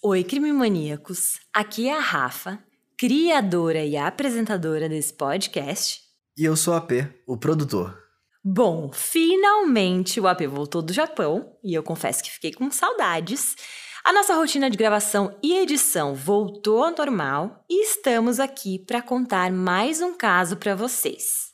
Oi, crime maníacos. Aqui é a Rafa, criadora e apresentadora desse podcast. E eu sou o AP, o produtor. Bom, finalmente o AP voltou do Japão e eu confesso que fiquei com saudades. A nossa rotina de gravação e edição voltou ao normal e estamos aqui para contar mais um caso para vocês.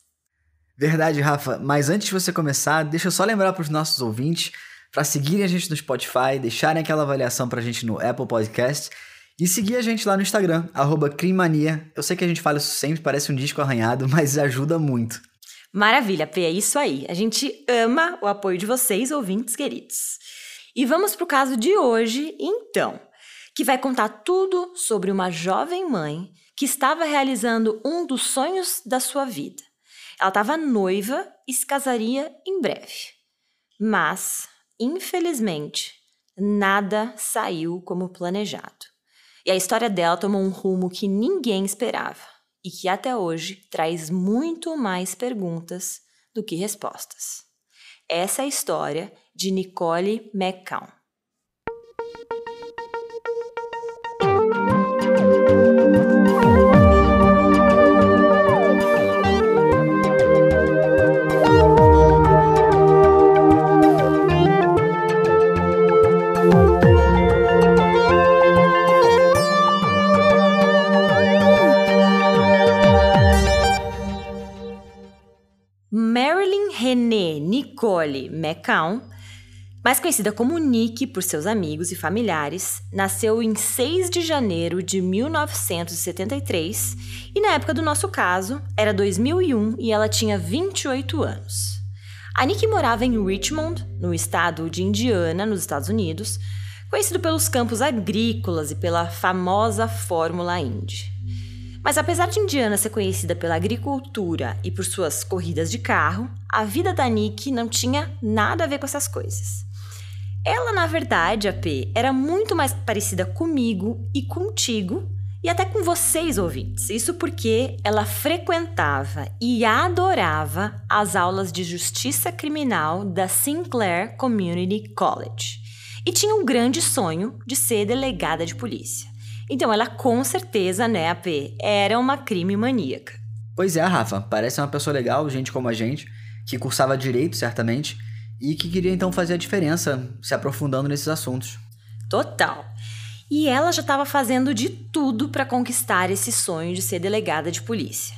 Verdade, Rafa, mas antes de você começar, deixa eu só lembrar para os nossos ouvintes para seguirem a gente no Spotify, deixarem aquela avaliação para a gente no Apple Podcast e seguir a gente lá no Instagram, Crimania. Eu sei que a gente fala isso sempre, parece um disco arranhado, mas ajuda muito. Maravilha, P, é isso aí. A gente ama o apoio de vocês, ouvintes queridos. E vamos para o caso de hoje, então, que vai contar tudo sobre uma jovem mãe que estava realizando um dos sonhos da sua vida. Ela estava noiva e se casaria em breve. Mas Infelizmente, nada saiu como planejado. E a história dela tomou um rumo que ninguém esperava e que até hoje traz muito mais perguntas do que respostas. Essa é a história de Nicole McCown. Nicole McCown, mais conhecida como Nick por seus amigos e familiares, nasceu em 6 de janeiro de 1973 e, na época do nosso caso, era 2001 e ela tinha 28 anos. A Nick morava em Richmond, no estado de Indiana, nos Estados Unidos, conhecido pelos campos agrícolas e pela famosa Fórmula Indy. Mas apesar de Indiana ser conhecida pela agricultura e por suas corridas de carro, a vida da Nick não tinha nada a ver com essas coisas. Ela, na verdade, AP, era muito mais parecida comigo e contigo e até com vocês, ouvintes. Isso porque ela frequentava e adorava as aulas de justiça criminal da Sinclair Community College e tinha um grande sonho de ser delegada de polícia. Então ela com certeza, né, AP, era uma crime maníaca. Pois é, Rafa, parece uma pessoa legal, gente como a gente, que cursava direito, certamente, e que queria então fazer a diferença, se aprofundando nesses assuntos. Total. E ela já estava fazendo de tudo para conquistar esse sonho de ser delegada de polícia.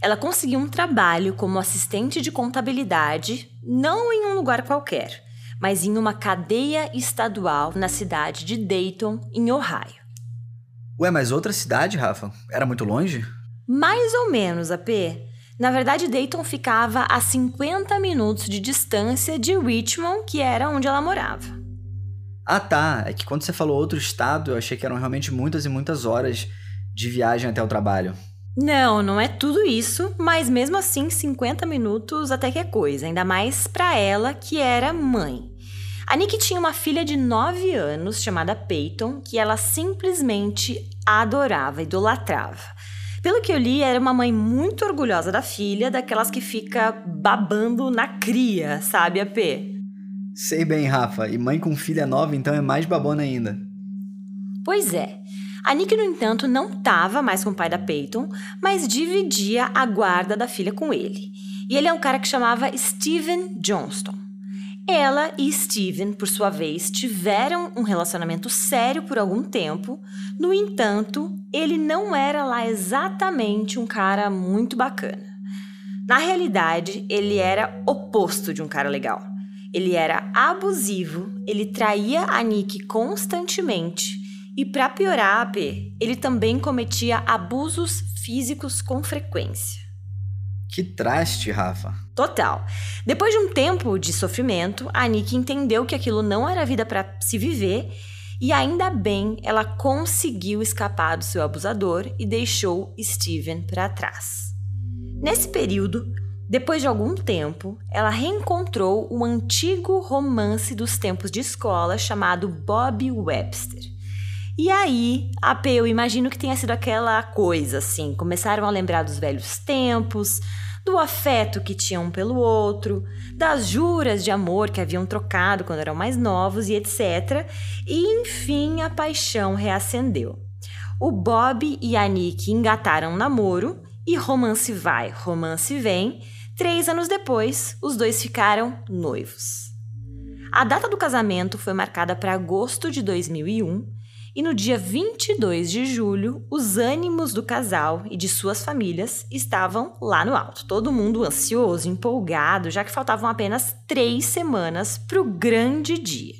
Ela conseguiu um trabalho como assistente de contabilidade, não em um lugar qualquer, mas em uma cadeia estadual na cidade de Dayton, em Ohio. Ué, mas outra cidade, Rafa? Era muito longe? Mais ou menos, AP. Na verdade, Dayton ficava a 50 minutos de distância de Richmond, que era onde ela morava. Ah, tá. É que quando você falou outro estado, eu achei que eram realmente muitas e muitas horas de viagem até o trabalho. Não, não é tudo isso, mas mesmo assim, 50 minutos até que é coisa, ainda mais para ela que era mãe. A Nick tinha uma filha de 9 anos chamada Peyton, que ela simplesmente adorava, idolatrava. Pelo que eu li, era uma mãe muito orgulhosa da filha, daquelas que fica babando na cria, sabe, AP? Sei bem, Rafa. E mãe com filha nova, então é mais babona ainda. Pois é. A Nick, no entanto, não estava mais com o pai da Peyton, mas dividia a guarda da filha com ele. E ele é um cara que chamava Steven Johnston. Ela e Steven, por sua vez, tiveram um relacionamento sério por algum tempo. No entanto, ele não era lá exatamente um cara muito bacana. Na realidade, ele era oposto de um cara legal. Ele era abusivo, ele traía a Nick constantemente e, para piorar, ele também cometia abusos físicos com frequência. Que traste, Rafa. Total. Depois de um tempo de sofrimento, a Nick entendeu que aquilo não era vida para se viver e ainda bem ela conseguiu escapar do seu abusador e deixou Steven para trás. Nesse período, depois de algum tempo, ela reencontrou um antigo romance dos tempos de escola chamado Bob Webster. E aí, a eu imagino que tenha sido aquela coisa assim, começaram a lembrar dos velhos tempos, do afeto que tinham um pelo outro, das juras de amor que haviam trocado quando eram mais novos e etc. E enfim a paixão reacendeu. O Bob e a Nick engataram um namoro e romance vai, romance vem. Três anos depois, os dois ficaram noivos. A data do casamento foi marcada para agosto de 2001 e no dia 22 de julho, os ânimos do casal e de suas famílias estavam lá no alto. Todo mundo ansioso, empolgado, já que faltavam apenas três semanas para o grande dia.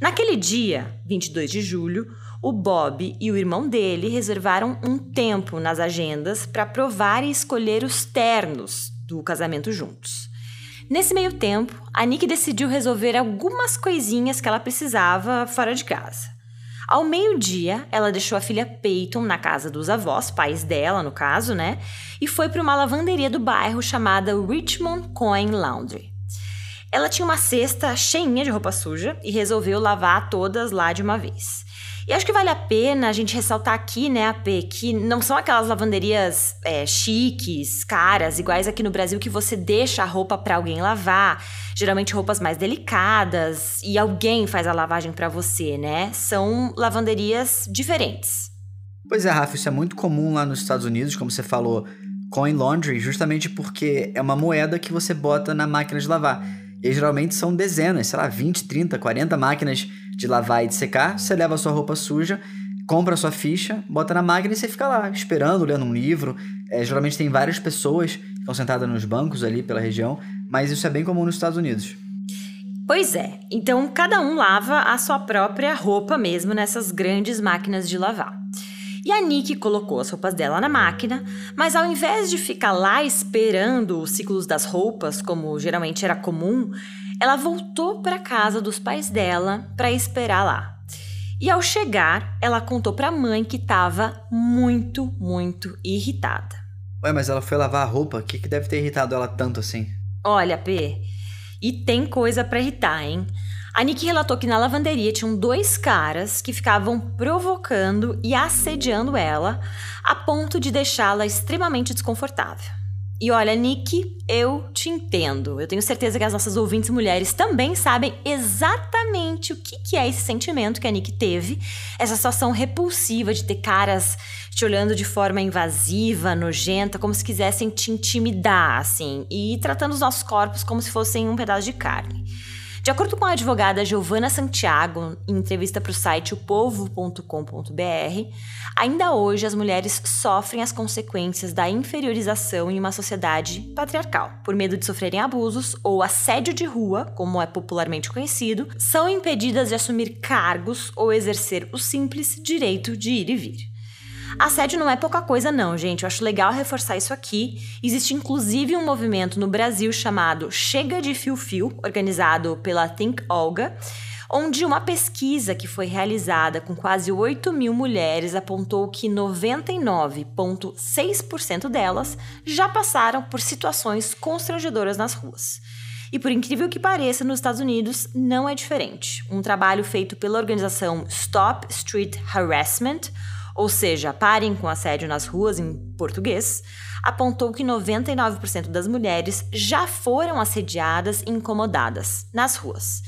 Naquele dia, 22 de julho, o Bob e o irmão dele reservaram um tempo nas agendas para provar e escolher os ternos do casamento juntos. Nesse meio tempo, a Nick decidiu resolver algumas coisinhas que ela precisava fora de casa. Ao meio-dia, ela deixou a filha Peyton na casa dos avós, pais dela, no caso, né? E foi para uma lavanderia do bairro chamada Richmond Coin Laundry. Ela tinha uma cesta cheinha de roupa suja e resolveu lavar todas lá de uma vez. E acho que vale a pena a gente ressaltar aqui, né, AP, que não são aquelas lavanderias é, chiques, caras, iguais aqui no Brasil, que você deixa a roupa para alguém lavar. Geralmente roupas mais delicadas e alguém faz a lavagem para você, né? São lavanderias diferentes. Pois é, Rafa, isso é muito comum lá nos Estados Unidos, como você falou, coin laundry, justamente porque é uma moeda que você bota na máquina de lavar. E geralmente são dezenas, sei lá, 20, 30, 40 máquinas de lavar e de secar, você leva a sua roupa suja, compra a sua ficha, bota na máquina e você fica lá, esperando, lendo um livro. É, geralmente tem várias pessoas que estão sentadas nos bancos ali pela região, mas isso é bem comum nos Estados Unidos. Pois é, então cada um lava a sua própria roupa mesmo nessas grandes máquinas de lavar. E a Nick colocou as roupas dela na máquina, mas ao invés de ficar lá esperando os ciclos das roupas, como geralmente era comum, ela voltou para casa dos pais dela para esperar lá. E ao chegar, ela contou para a mãe que estava muito, muito irritada. Ué, mas ela foi lavar a roupa? O que, que deve ter irritado ela tanto assim? Olha, P, e tem coisa para irritar, hein? A Nick relatou que na lavanderia tinham dois caras que ficavam provocando e assediando ela a ponto de deixá-la extremamente desconfortável. E olha, Nick, eu te entendo. Eu tenho certeza que as nossas ouvintes mulheres também sabem exatamente o que, é esse sentimento que a Nick teve, essa situação repulsiva de ter caras te olhando de forma invasiva, nojenta, como se quisessem te intimidar, assim, e tratando os nossos corpos como se fossem um pedaço de carne. De acordo com a advogada Giovana Santiago, em entrevista para o site opovo.com.br, ainda hoje as mulheres sofrem as consequências da inferiorização em uma sociedade patriarcal. Por medo de sofrerem abusos ou assédio de rua, como é popularmente conhecido, são impedidas de assumir cargos ou exercer o simples direito de ir e vir. Assédio não é pouca coisa, não, gente. Eu acho legal reforçar isso aqui. Existe inclusive um movimento no Brasil chamado Chega de Fio Fio, organizado pela Think Olga, onde uma pesquisa que foi realizada com quase 8 mil mulheres apontou que 99,6% delas já passaram por situações constrangedoras nas ruas. E por incrível que pareça, nos Estados Unidos não é diferente. Um trabalho feito pela organização Stop Street Harassment ou seja, parem com assédio nas ruas em português, apontou que 99% das mulheres já foram assediadas e incomodadas nas ruas.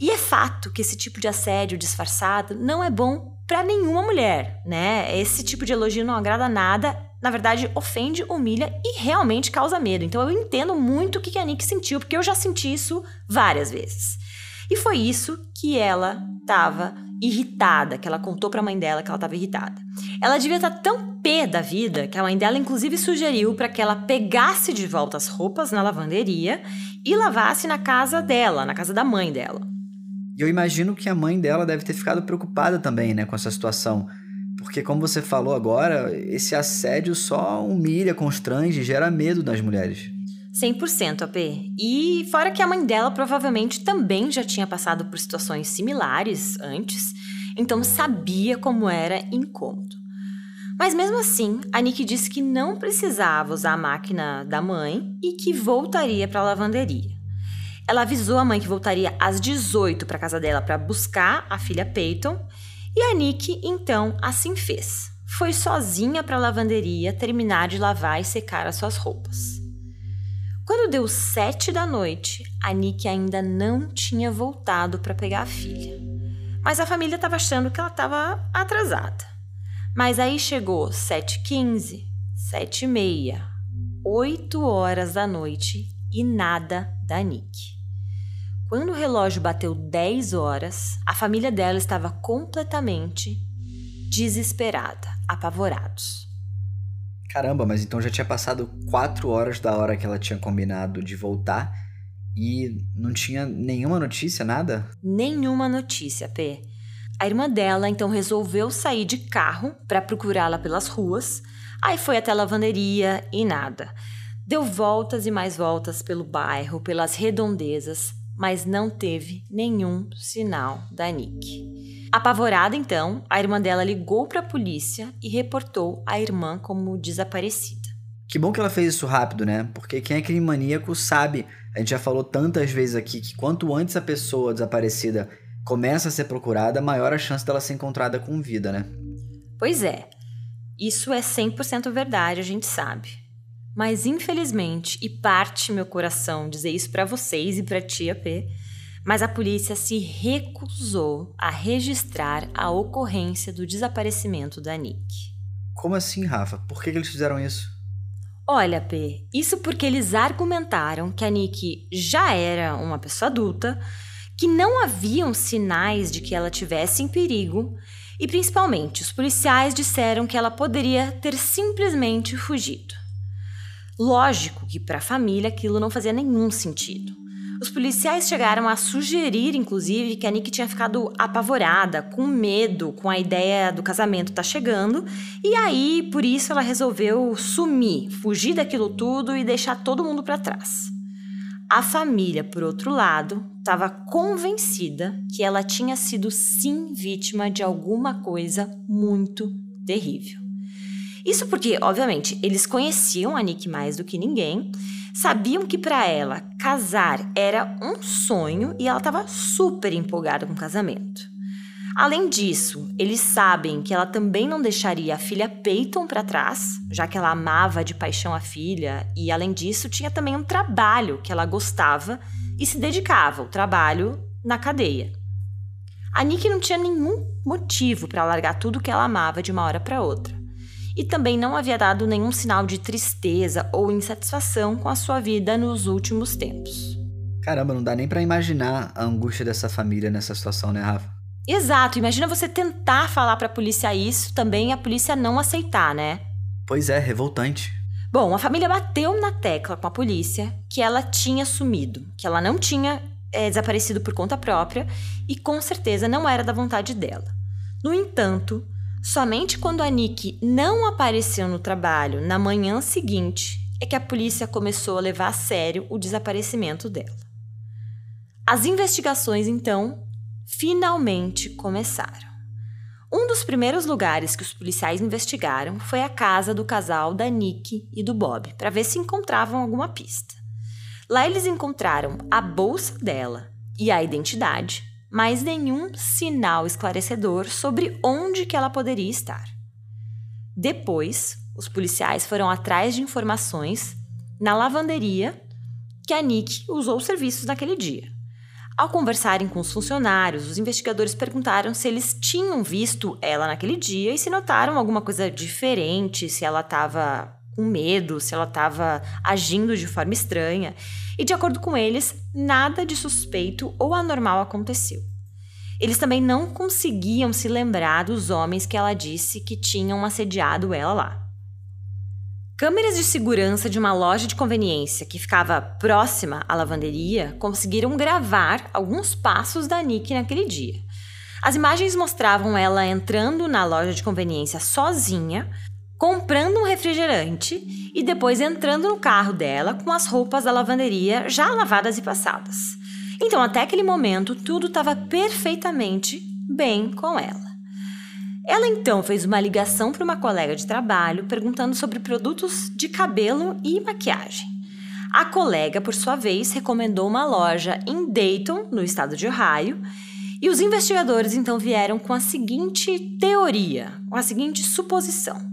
E é fato que esse tipo de assédio disfarçado não é bom para nenhuma mulher, né? Esse tipo de elogio não agrada nada, na verdade ofende, humilha e realmente causa medo. Então eu entendo muito o que a Nick sentiu, porque eu já senti isso várias vezes. E foi isso que ela estava irritada, que ela contou para a mãe dela que ela estava irritada. Ela devia estar tá tão pé da vida que a mãe dela inclusive sugeriu para que ela pegasse de volta as roupas na lavanderia e lavasse na casa dela, na casa da mãe dela. E eu imagino que a mãe dela deve ter ficado preocupada também, né, com essa situação. Porque, como você falou agora, esse assédio só humilha, constrange, gera medo nas mulheres. 100% AP. E fora que a mãe dela provavelmente também já tinha passado por situações similares antes, então sabia como era incômodo. Mas mesmo assim, a Nick disse que não precisava usar a máquina da mãe e que voltaria para a lavanderia. Ela avisou a mãe que voltaria às 18 para casa dela para buscar a filha Peyton, e a Nick então assim fez. Foi sozinha para a lavanderia terminar de lavar e secar as suas roupas. Deu sete da noite, a Nick ainda não tinha voltado para pegar a filha. Mas a família estava achando que ela estava atrasada. Mas aí chegou sete quinze, sete e meia, oito horas da noite e nada da Nick. Quando o relógio bateu 10 horas, a família dela estava completamente desesperada, apavorados. Caramba, mas então já tinha passado quatro horas da hora que ela tinha combinado de voltar e não tinha nenhuma notícia, nada? Nenhuma notícia, P. A irmã dela então resolveu sair de carro para procurá-la pelas ruas. Aí foi até a lavanderia e nada. Deu voltas e mais voltas pelo bairro, pelas redondezas, mas não teve nenhum sinal da Nick. Apavorada, então, a irmã dela ligou para a polícia e reportou a irmã como desaparecida. Que bom que ela fez isso rápido, né? Porque quem é crime maníaco sabe, a gente já falou tantas vezes aqui que quanto antes a pessoa desaparecida começa a ser procurada, maior a chance dela ser encontrada com vida, né? Pois é. Isso é 100% verdade, a gente sabe. Mas infelizmente, e parte meu coração dizer isso para vocês e para tia P, mas a polícia se recusou a registrar a ocorrência do desaparecimento da Nick. Como assim, Rafa? Por que, que eles fizeram isso? Olha, P, isso porque eles argumentaram que a Nick já era uma pessoa adulta, que não haviam sinais de que ela tivesse em perigo e, principalmente, os policiais disseram que ela poderia ter simplesmente fugido. Lógico que para a família aquilo não fazia nenhum sentido. Os policiais chegaram a sugerir, inclusive, que a Nick tinha ficado apavorada, com medo, com a ideia do casamento tá chegando, e aí, por isso, ela resolveu sumir, fugir daquilo tudo e deixar todo mundo para trás. A família, por outro lado, estava convencida que ela tinha sido sim vítima de alguma coisa muito terrível. Isso porque, obviamente, eles conheciam a Nick mais do que ninguém, sabiam que para ela casar era um sonho e ela estava super empolgada com o casamento. Além disso, eles sabem que ela também não deixaria a filha Peyton para trás, já que ela amava de paixão a filha, e além disso, tinha também um trabalho que ela gostava e se dedicava, o trabalho na cadeia. A Nick não tinha nenhum motivo para largar tudo que ela amava de uma hora para outra e também não havia dado nenhum sinal de tristeza ou insatisfação com a sua vida nos últimos tempos. Caramba, não dá nem para imaginar a angústia dessa família nessa situação, né, Rafa? Exato, imagina você tentar falar para a polícia isso, também a polícia não aceitar, né? Pois é, revoltante. Bom, a família bateu na tecla com a polícia que ela tinha sumido, que ela não tinha é, desaparecido por conta própria e com certeza não era da vontade dela. No entanto, Somente quando a Nick não apareceu no trabalho na manhã seguinte é que a polícia começou a levar a sério o desaparecimento dela. As investigações, então, finalmente começaram. Um dos primeiros lugares que os policiais investigaram foi a casa do casal da Nick e do Bob, para ver se encontravam alguma pista. Lá eles encontraram a bolsa dela e a identidade, mas nenhum sinal esclarecedor sobre onde que ela poderia estar. Depois, os policiais foram atrás de informações na lavanderia que a Nick usou os serviços naquele dia. Ao conversarem com os funcionários, os investigadores perguntaram se eles tinham visto ela naquele dia e se notaram alguma coisa diferente, se ela estava com medo, se ela estava agindo de forma estranha. E de acordo com eles, nada de suspeito ou anormal aconteceu. Eles também não conseguiam se lembrar dos homens que ela disse que tinham assediado ela lá. Câmeras de segurança de uma loja de conveniência que ficava próxima à lavanderia conseguiram gravar alguns passos da Nick naquele dia. As imagens mostravam ela entrando na loja de conveniência sozinha, comprando um refrigerante e depois entrando no carro dela com as roupas da lavanderia já lavadas e passadas. Então, até aquele momento, tudo estava perfeitamente bem com ela. Ela então fez uma ligação para uma colega de trabalho perguntando sobre produtos de cabelo e maquiagem. A colega, por sua vez, recomendou uma loja em Dayton, no estado de Ohio, e os investigadores então vieram com a seguinte teoria, com a seguinte suposição.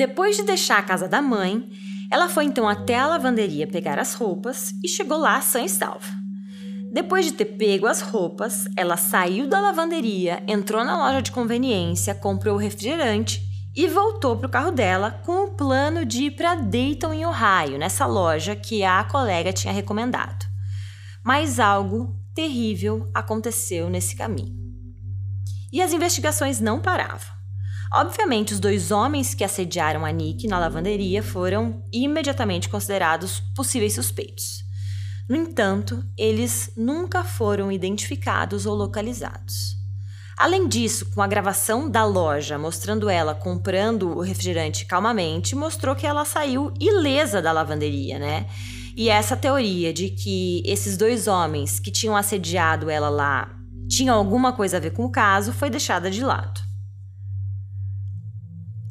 Depois de deixar a casa da mãe, Ela foi então até a lavanderia pegar as roupas e chegou lá sã e salva. Depois de ter pego as roupas, ela saiu da lavanderia, entrou na loja de conveniência, comprou refrigerante e voltou para o carro dela com o plano de ir para Dayton, em Ohio, nessa loja que a colega tinha recomendado. Mas algo terrível aconteceu nesse caminho. E as investigações não paravam. Obviamente, os dois homens que assediaram a Nick na lavanderia foram imediatamente considerados possíveis suspeitos. No entanto, eles nunca foram identificados ou localizados. Além disso, com a gravação da loja mostrando ela comprando o refrigerante calmamente, mostrou que ela saiu ilesa da lavanderia, né? E essa teoria de que esses dois homens que tinham assediado ela lá tinham alguma coisa a ver com o caso foi deixada de lado.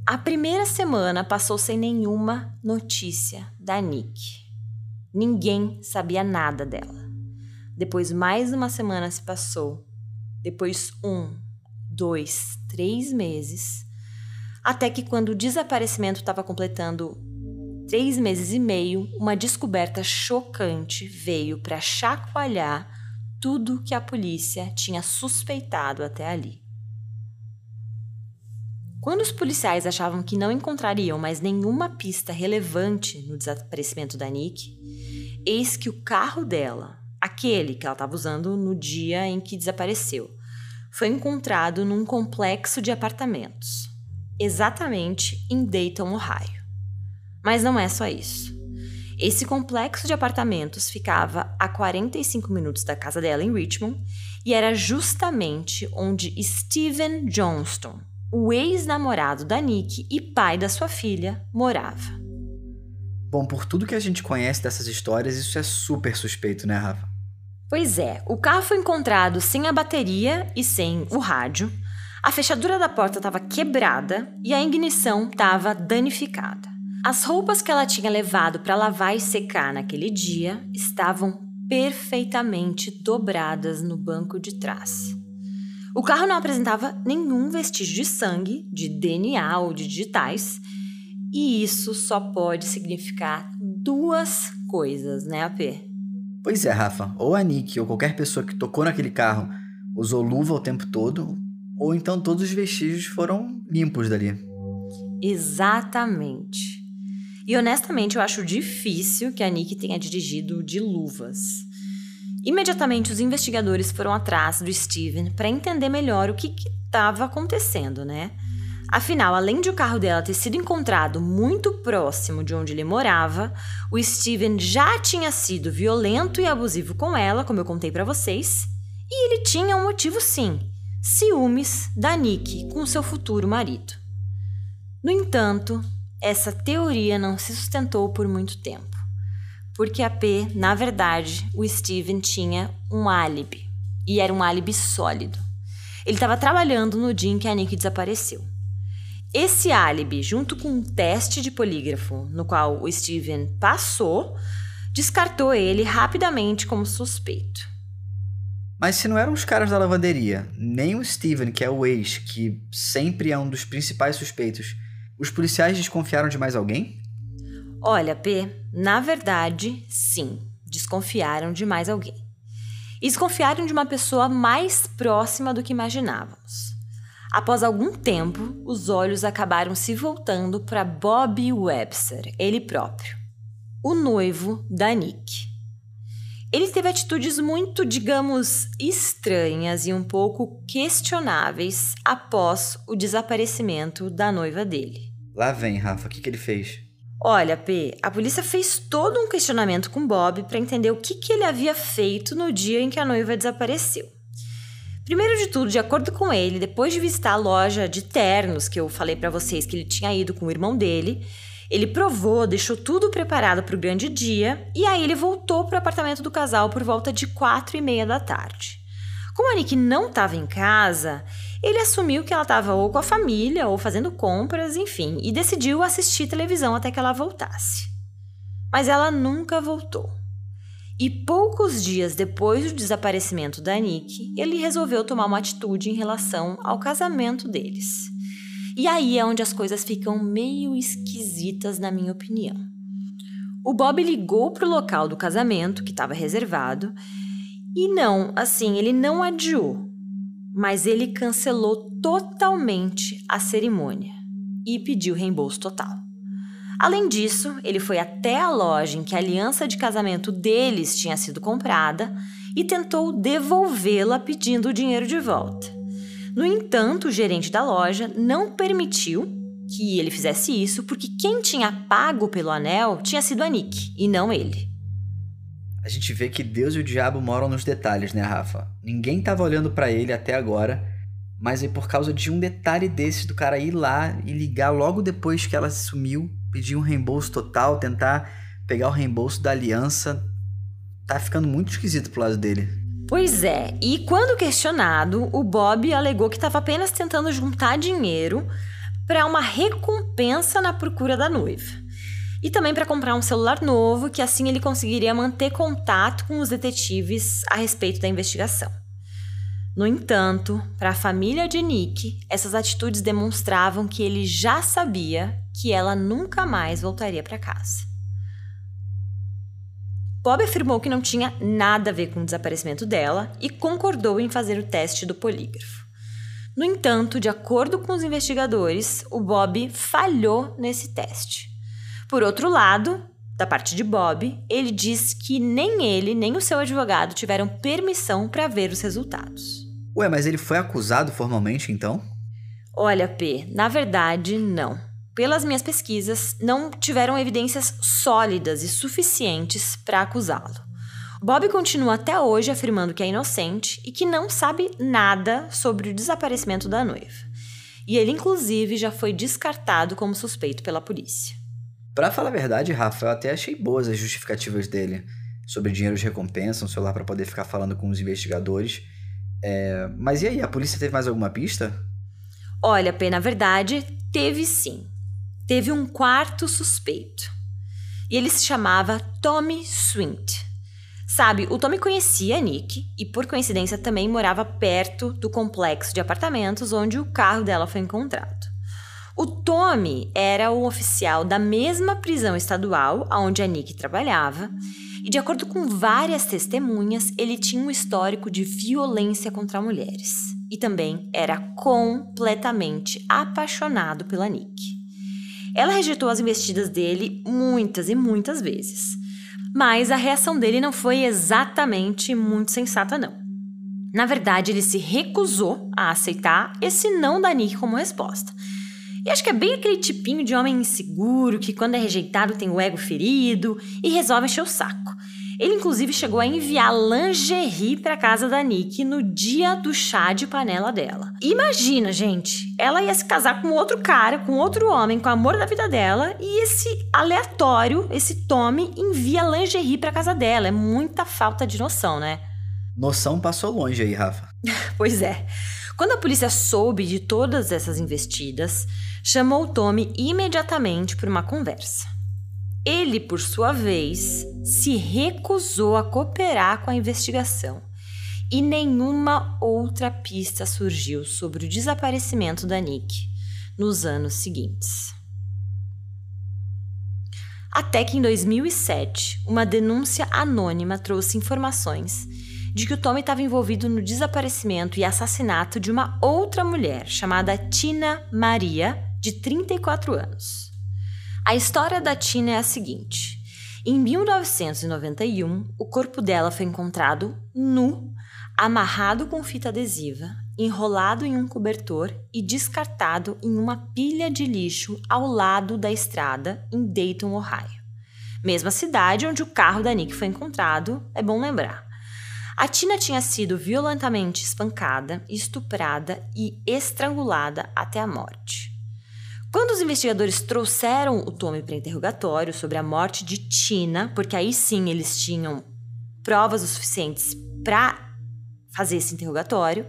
A primeira semana passou sem nenhuma notícia da Nick. Ninguém sabia nada dela. Depois, mais uma semana se passou. Depois, um, dois, três meses. Até que, quando o desaparecimento estava completando três meses e meio, uma descoberta chocante veio para chacoalhar tudo que a polícia tinha suspeitado até ali. Quando os policiais achavam que não encontrariam mais nenhuma pista relevante no desaparecimento da Nick, eis que o carro dela, aquele que ela estava usando no dia em que desapareceu, foi encontrado num complexo de apartamentos, exatamente em Dayton, Ohio. Mas não é só isso. Esse complexo de apartamentos ficava a 45 minutos da casa dela em Richmond e era justamente onde Steven Johnston, o ex-namorado da Nick e pai da sua filha, morava. Bom, por tudo que a gente conhece dessas histórias, isso é super suspeito, né, Rafa? Pois é, o carro foi encontrado sem a bateria e sem o rádio, a fechadura da porta estava quebrada e a ignição estava danificada. As roupas que ela tinha levado para lavar e secar naquele dia estavam perfeitamente dobradas no banco de trás. O carro não apresentava nenhum vestígio de sangue, de DNA ou de digitais, e isso só pode significar duas coisas, né, AP? Pois é, Rafa. Ou a Nick ou qualquer pessoa que tocou naquele carro usou luva o tempo todo, ou então todos os vestígios foram limpos dali. Exatamente. E honestamente, eu acho difícil que a Nick tenha dirigido de luvas. Imediatamente, os investigadores foram atrás do Steven para entender melhor o que estava acontecendo, né? Afinal, além de o carro dela ter sido encontrado muito próximo de onde ele morava, o Steven já tinha sido violento e abusivo com ela, como eu contei para vocês, e ele tinha um motivo sim: ciúmes da Nick com seu futuro marido. No entanto, essa teoria não se sustentou por muito tempo porque a P, na verdade, o Steven tinha um álibi. E era um álibi sólido. Ele estava trabalhando no dia em que a Nick desapareceu. Esse álibi, junto com um teste de polígrafo no qual o Steven passou, descartou ele rapidamente como suspeito. Mas se não eram os caras da lavanderia, nem o Steven, que é o ex, que sempre é um dos principais suspeitos, os policiais desconfiaram de mais alguém? Olha, P, na verdade, sim, desconfiaram de mais alguém. E desconfiaram de uma pessoa mais próxima do que imaginávamos. Após algum tempo, os olhos acabaram se voltando para Bob Webster, ele próprio, o noivo da Nick. Ele teve atitudes muito, digamos, estranhas e um pouco questionáveis após o desaparecimento da noiva dele. Lá vem, Rafa, o que, que ele fez? Olha, P, a polícia fez todo um questionamento com Bob para entender o que, que ele havia feito no dia em que a noiva desapareceu. Primeiro de tudo, de acordo com ele, depois de visitar a loja de ternos que eu falei para vocês que ele tinha ido com o irmão dele, ele provou, deixou tudo preparado para o grande dia e aí ele voltou para o apartamento do casal por volta de quatro e meia da tarde. Como a Nick não estava em casa, ele assumiu que ela estava ou com a família ou fazendo compras, enfim, e decidiu assistir televisão até que ela voltasse. Mas ela nunca voltou. E poucos dias depois do desaparecimento da Nick, ele resolveu tomar uma atitude em relação ao casamento deles. E aí é onde as coisas ficam meio esquisitas, na minha opinião. o Bob ligou para o local do casamento que estava reservado e não, assim, ele não adiou, mas ele cancelou totalmente a cerimônia e pediu reembolso total. Além disso, ele foi até a loja em que a aliança de casamento deles tinha sido comprada e tentou devolvê-la pedindo o dinheiro de volta. No entanto, o gerente da loja não permitiu que ele fizesse isso porque quem tinha pago pelo anel tinha sido a Nick e não ele. A gente vê que Deus e o diabo moram nos detalhes, né, Rafa? Ninguém tava olhando para ele até agora, mas aí por causa de um detalhe desses do cara ir lá e ligar logo depois que ela sumiu, pedir um reembolso total, tentar pegar o reembolso da aliança, tá ficando muito esquisito pro lado dele. Pois é, e quando questionado, o Bob alegou que estava apenas tentando juntar dinheiro para uma recompensa na procura da noiva. E também para comprar um celular novo, que assim ele conseguiria manter contato com os detetives a respeito da investigação. No entanto, para a família de Nick, essas atitudes demonstravam que ele já sabia que ela nunca mais voltaria para casa. Bob afirmou que não tinha nada a ver com o desaparecimento dela e concordou em fazer o teste do polígrafo. No entanto, de acordo com os investigadores, o Bob falhou nesse teste. Por outro lado, da parte de Bob, ele diz que nem ele nem o seu advogado tiveram permissão para ver os resultados. Ué, mas ele foi acusado formalmente então? Olha, P, na verdade, não. Pelas minhas pesquisas, não tiveram evidências sólidas e suficientes para acusá-lo. Bob continua até hoje afirmando que é inocente e que não sabe nada sobre o desaparecimento da noiva. E ele, inclusive, já foi descartado como suspeito pela polícia. Para falar a verdade, Rafa, eu até achei boas as justificativas dele sobre dinheiro de recompensa, um celular para poder ficar falando com os investigadores. É... Mas e aí, a polícia teve mais alguma pista? Olha, P, na verdade, teve sim. Teve um quarto suspeito. E ele se chamava Tommy Swint. Sabe, o Tommy conhecia Nick e, por coincidência, também morava perto do complexo de apartamentos onde o carro dela foi encontrado. O Tommy era o oficial da mesma prisão estadual onde a Nick trabalhava, e, de acordo com várias testemunhas, ele tinha um histórico de violência contra mulheres. E também era completamente apaixonado pela Nick. Ela rejeitou as investidas dele muitas e muitas vezes. Mas a reação dele não foi exatamente muito sensata, não. Na verdade, ele se recusou a aceitar esse não da Nick como resposta. E acho que é bem aquele tipinho de homem inseguro que, quando é rejeitado, tem o ego ferido e resolve encher o saco. Ele, inclusive, chegou a enviar lingerie para casa da Nick no dia do chá de panela dela. Imagina, gente, ela ia se casar com outro cara, com outro homem, com o amor da vida dela, e esse aleatório, esse Tommy, envia lingerie para casa dela. É muita falta de noção, né? Noção passou longe aí, Rafa. pois é. Quando a polícia soube de todas essas investidas, chamou Tommy imediatamente para uma conversa. Ele, por sua vez, se recusou a cooperar com a investigação e nenhuma outra pista surgiu sobre o desaparecimento da Nick nos anos seguintes. Até que em 2007, uma denúncia anônima trouxe informações de que o Tommy estava envolvido no desaparecimento e assassinato de uma outra mulher chamada Tina Maria, de 34 anos. A história da Tina é a seguinte: em 1991, o corpo dela foi encontrado nu, amarrado com fita adesiva, enrolado em um cobertor e descartado em uma pilha de lixo ao lado da estrada em Dayton, Ohio. Mesma cidade onde o carro da Nick foi encontrado, é bom lembrar. A Tina tinha sido violentamente espancada, estuprada e estrangulada até a morte. Quando os investigadores trouxeram o Tommy para interrogatório sobre a morte de Tina, porque aí sim eles tinham provas o suficientes para fazer esse interrogatório,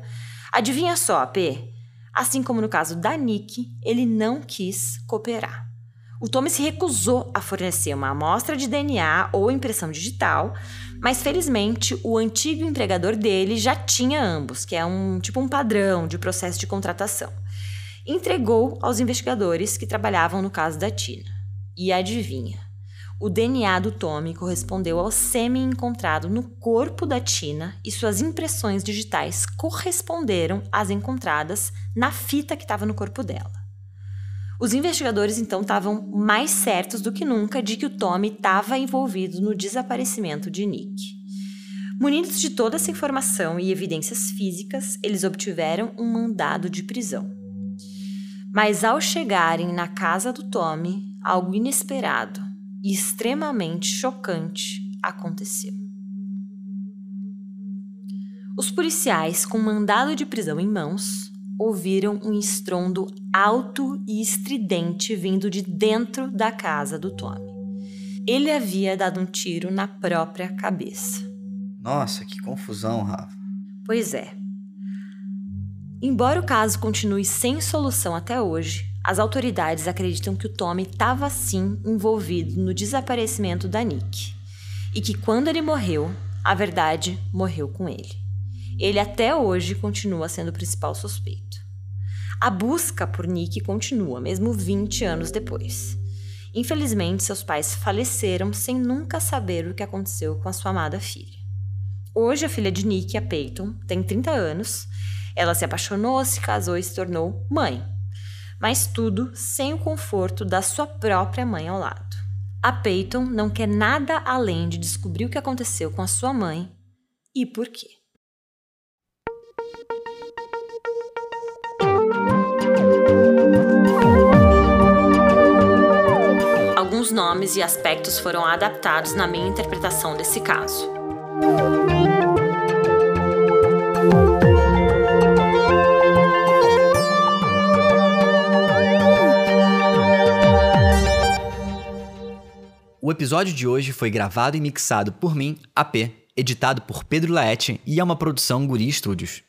adivinha só, P? Assim como no caso da Nick, ele não quis cooperar. O Tommy se recusou a fornecer uma amostra de DNA ou impressão digital, mas felizmente o antigo empregador dele já tinha ambos, que é um tipo um padrão de processo de contratação entregou aos investigadores que trabalhavam no caso da Tina. E adivinha? o DNA do Tommy correspondeu ao sêmen encontrado no corpo da Tina e suas impressões digitais corresponderam às encontradas na fita que estava no corpo dela. Os investigadores então estavam mais certos do que nunca de que o Tommy estava envolvido no desaparecimento de Nick. Munidos de toda essa informação e evidências físicas, eles obtiveram um mandado de prisão. Mas ao chegarem na casa do Tommy, algo inesperado e extremamente chocante aconteceu. Os policiais, com mandado de prisão em mãos, ouviram um estrondo alto e estridente vindo de dentro da casa do Tommy. Ele havia dado um tiro na própria cabeça. Nossa, que confusão, Rafa. Pois é. Embora o caso continue sem solução até hoje, as autoridades acreditam que o Tommy estava sim envolvido no desaparecimento da Nick e que quando ele morreu, a verdade morreu com ele. Ele até hoje continua sendo o principal suspeito. A busca por Nick continua, mesmo 20 anos depois. Infelizmente, seus pais faleceram sem nunca saber o que aconteceu com a sua amada filha. Hoje, a filha de Nick, a Peyton, tem 30 anos. Ela se apaixonou, se casou e se tornou mãe mas tudo sem o conforto da sua própria mãe ao lado. A Peyton não quer nada além de descobrir o que aconteceu com a sua mãe e por quê. Alguns nomes e aspectos foram adaptados na minha interpretação desse caso. O episódio de hoje foi gravado e mixado por mim, AP, editado por Pedro Laete e é uma produção Guri Studios.